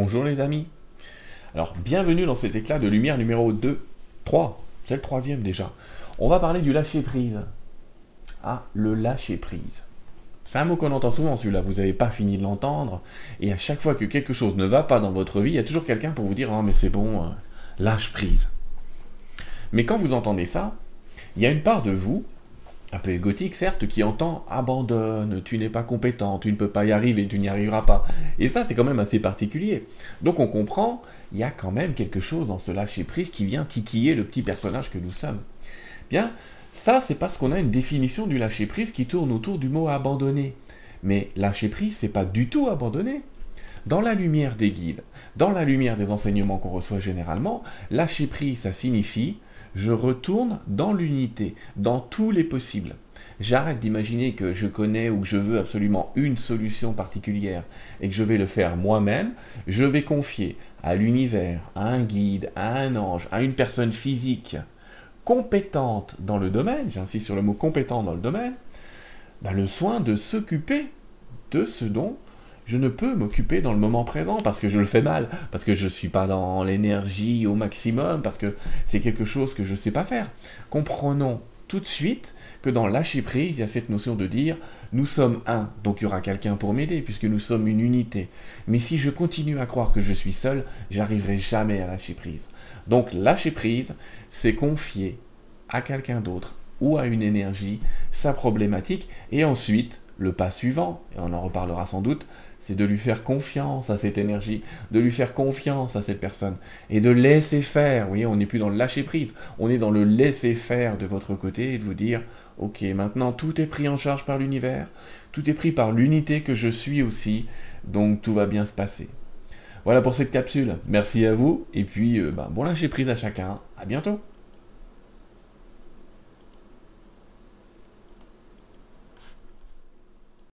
Bonjour les amis. Alors, bienvenue dans cet éclat de lumière numéro 2, 3, c'est le troisième déjà. On va parler du lâcher prise. Ah, le lâcher prise. C'est un mot qu'on entend souvent celui-là, vous n'avez pas fini de l'entendre, et à chaque fois que quelque chose ne va pas dans votre vie, il y a toujours quelqu'un pour vous dire Ah, mais c'est bon, euh, lâche prise. Mais quand vous entendez ça, il y a une part de vous un peu égotique certes, qui entend abandonne, tu n'es pas compétent, tu ne peux pas y arriver, tu n'y arriveras pas. Et ça, c'est quand même assez particulier. Donc on comprend, il y a quand même quelque chose dans ce lâcher prise qui vient titiller le petit personnage que nous sommes. Bien, ça, c'est parce qu'on a une définition du lâcher prise qui tourne autour du mot abandonner. Mais lâcher prise, c'est pas du tout abandonner. Dans la lumière des guides, dans la lumière des enseignements qu'on reçoit généralement, lâcher prise, ça signifie je retourne dans l'unité, dans tous les possibles. J'arrête d'imaginer que je connais ou que je veux absolument une solution particulière et que je vais le faire moi-même. Je vais confier à l'univers, à un guide, à un ange, à une personne physique compétente dans le domaine, j'insiste sur le mot compétent dans le domaine, ben, le soin de s'occuper de ce dont je ne peux m'occuper dans le moment présent parce que je le fais mal, parce que je ne suis pas dans l'énergie au maximum, parce que c'est quelque chose que je ne sais pas faire. Comprenons tout de suite que dans lâcher prise, il y a cette notion de dire nous sommes un, donc il y aura quelqu'un pour m'aider puisque nous sommes une unité. Mais si je continue à croire que je suis seul, j'arriverai jamais à lâcher prise. Donc lâcher prise, c'est confier à quelqu'un d'autre ou à une énergie sa problématique et ensuite le pas suivant, et on en reparlera sans doute, c'est de lui faire confiance à cette énergie, de lui faire confiance à cette personne, et de laisser faire. Vous voyez, on n'est plus dans le lâcher prise, on est dans le laisser faire de votre côté et de vous dire, ok, maintenant tout est pris en charge par l'univers, tout est pris par l'unité que je suis aussi, donc tout va bien se passer. Voilà pour cette capsule. Merci à vous, et puis euh, ben, bon lâcher prise à chacun. À bientôt.